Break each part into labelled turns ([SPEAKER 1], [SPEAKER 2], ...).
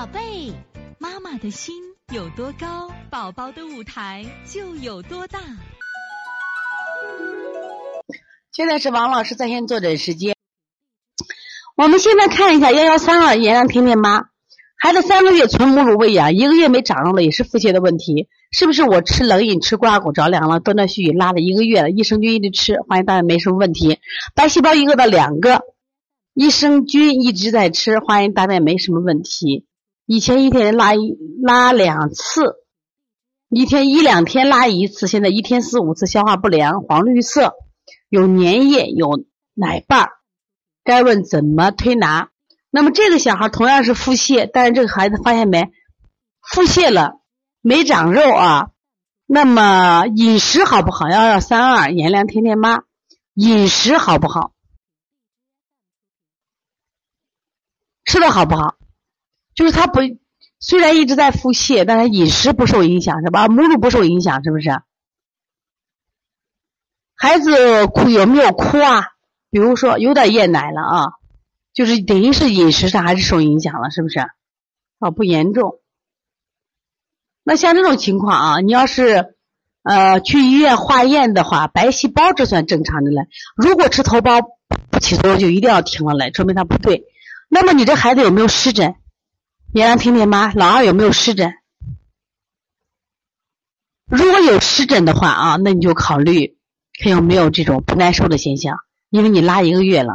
[SPEAKER 1] 宝贝，妈妈的心有多高，宝宝的舞台就有多大。
[SPEAKER 2] 现在是王老师在线坐诊时间。我们现在看一下幺幺三二炎凉甜甜妈，孩子三个月纯母乳喂养，一个月没长肉了，也是腹泻的问题，是不是我吃冷饮吃瓜果着凉了，断断续续拉了一个月了，益生菌一直吃，欢迎大家没什么问题，白细胞一个到两个，益生菌一直在吃，欢迎大家没什么问题。以前一天拉一拉两次，一天一两天拉一次，现在一天四五次，消化不良，黄绿色，有粘液，有奶瓣儿。该问怎么推拿？那么这个小孩同样是腹泻，但是这个孩子发现没，腹泻了，没长肉啊。那么饮食好不好？幺幺三二颜良天天妈，饮食好不好？吃的好不好？就是他不，虽然一直在腹泻，但是饮食不受影响，是吧？母乳不受影响，是不是？孩子哭有没有哭啊？比如说有点厌奶了啊，就是等于是饮食上还是受影响了，是不是？啊，不严重。那像这种情况啊，你要是呃去医院化验的话，白细胞这算正常的了。如果吃头孢不起作用，就一定要停了嘞，说明它不对。那么你这孩子有没有湿疹？你让听听妈，老二有没有湿疹？如果有湿疹的话啊，那你就考虑看有没有这种不耐受的现象。因为你拉一个月了，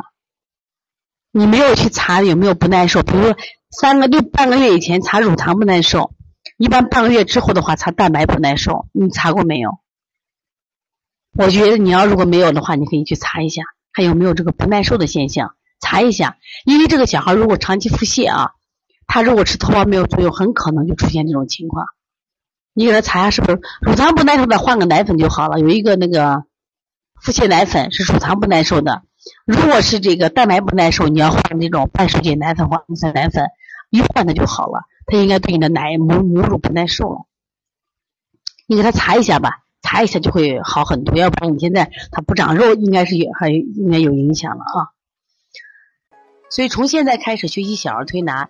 [SPEAKER 2] 你没有去查有没有不耐受，比如说三个六半个月以前查乳糖不耐受，一般半个月之后的话查蛋白不耐受，你查过没有？我觉得你要如果没有的话，你可以去查一下，还有没有这个不耐受的现象，查一下。因为这个小孩如果长期腹泻啊，他如果吃头孢没有作用，很可能就出现这种情况。你给他查一下是不是乳糖不耐受的，换个奶粉就好了，有一个那个。腹泻奶粉是乳糖不耐受的，如果是这个蛋白不耐受，你要换那种半水解奶粉或氨酸奶粉，一换它就好了。它应该对你的奶母母乳不耐受了。你给他查一下吧，查一下就会好很多。要不然你现在他不长肉，应该是有还应该有影响了啊。所以从现在开始学习小儿推拿，